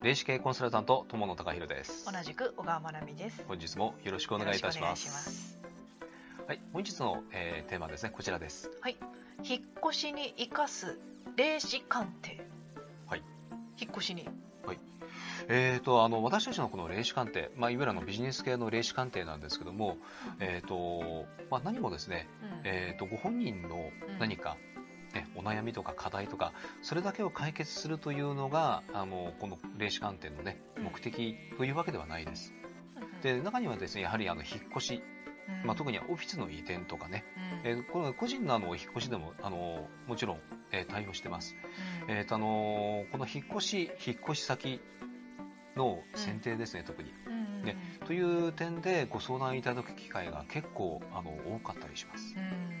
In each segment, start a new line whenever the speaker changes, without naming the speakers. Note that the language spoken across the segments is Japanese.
霊視系コンサルタント友野隆弘です。
同じく小川真奈美です。
本日もよろしくお願いいたします。はい本日の、えーテーマですね。こちらです。
引っ越しに生かす霊視鑑定。
はい。
引っ越しに。
えー、とあの私たちのこの霊視鑑定、まあ、いわゆるあのビジネス系の霊視鑑定なんですけども、えーとまあ、何もですね、
うん。
えー、とご本人の何か、ね、お悩みとか課題とかそれだけを解決するというのがあのこの霊視鑑定の、ね、
うん。
目的というわけではないです。
うん
で中にはですねやはりあの引っ越し、
うん。
まあ、特にはオフィスの移転とかね、
うん。
えーこの個人のあの引っ越しでもあのもちろん、えー対応してます。
うん。
えーとあのーこの引っ越し引っ越し先の選定ですね、特に。
うん
ねという点でご相談いただく機会が結構あの多かったりします。
うん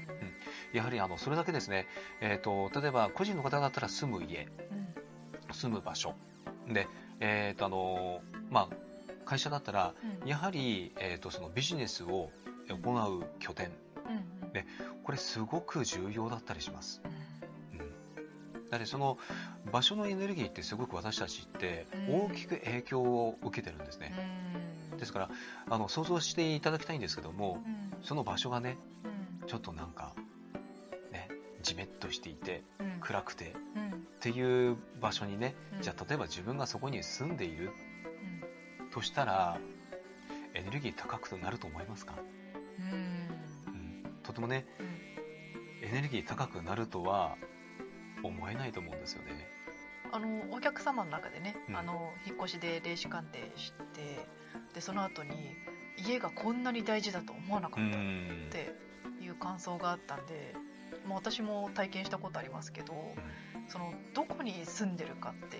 やはりあのそれだけですね、えー、と例えば個人の方だったら住む家
うん。
住む場所。で、えーとあのーまあ、会社だったら
うん。
やはり、えー、とそのビジネスを行う拠点。
うん
ねこれすごく重要だったりします。だってその場所のエネルギーってすごく私たちって
うん。
大きく影響を受けてるんですね。
うん。
ですからあの想像していただきたいんですけども
うん。
その場所がね
うん。
ちょっとなんかねじめっとしていて
うん。
暗くて。
うん。
っていう場所にね
うん。
じゃあ例えば自分がそこに住んでいるとしたらエネルギー高くなると思いますか、
うん。
うん、とてもね
うん。
エネルギー高くなるとは思えないと思うんですよね。
あのお客様の中でね、
うん。
あの引っ越しで霊視鑑定してでその後に家がこんなに大事だと思わなか
う
ったっ
ん
ていう感想があったんで、まあ、私も体験したことありますけど、そのどこに住んでるかって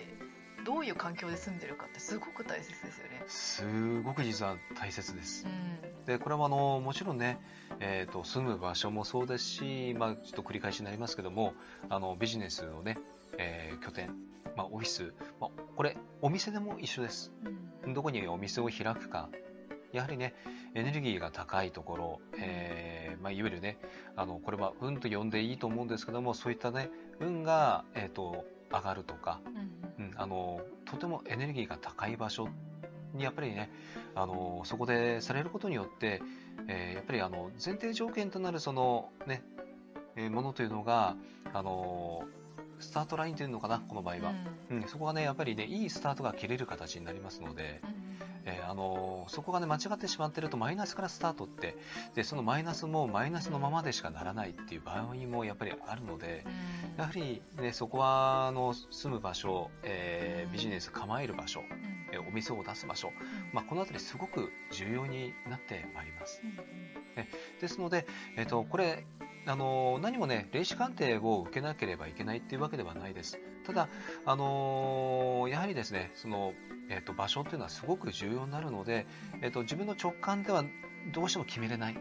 どういう環境で住んでるかってすごく大切ですよね。
すごく実は大切です。
うん
でこれはあのもちろんね、えー、と住む場所もそうですし、まあ、ちょっと繰り返しになりますけどもあのビジネスのね、えー拠点、まあ、オフィス、まあ、これお店でも一緒です
うん
どこにお店を開くかやはりねエネルギーが高いところ、えーまあ、いわゆるねあのこれは運と呼んでいいと思うんですけどもそういったね運が、えー、と上がるとか、
うん。
うん、あのとてもエネルギーが高い場所にやっぱりねあのそこでされることによって、えーやっぱりあの前提条件となるそのね、えーものというのがあのスタートラインというのかなこの場合は、うん。そこがねやっぱりねいいスタートが切れる形になりますので、えーあのそこがね間違ってしまってるとマイナスからスタートってでそのマイナスもマイナスのままでしかならないっていう場合もやっぱりあるので、
うん。
やはり、ね、そこはあの住む場所、えービジネス構える場所、
うん。
えーお店を出す場所、まあ、この辺りすごく重要になってまいります。ですので、えー、とこれあの何もね霊視鑑定を受けなければいけないっていうわけではないです。ただ、あのやはりですねその、えー、と場所っていうのはすごく重要になるので、えー、と自分の直感ではどうしても決めれない、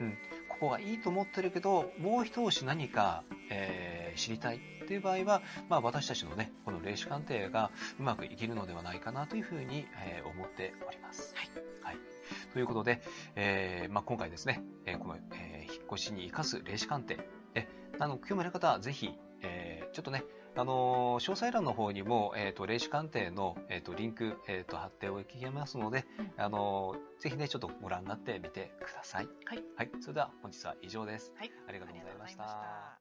うん、ここがいいと思ってるけどもう一押し何か、えー知りたいっていう場合は、まあ、私たちのねこの霊視鑑定がうまくいけるのではないかなというふうに、えー思っております。
はい
はい、ということで、えーまあ、今回ですね、えーこの、えに生かす霊視鑑定。えあの興味ある方はぜひ、えーちょっとねあのー詳細欄の方にも、えー、と霊視鑑定の、えー、とリンク、えー、と貼っておきますので、
うん。
あのーぜひねちょっとご覧になってみてください。
はい、
はい、それでは本日は以上です。
はい、ありがとうございました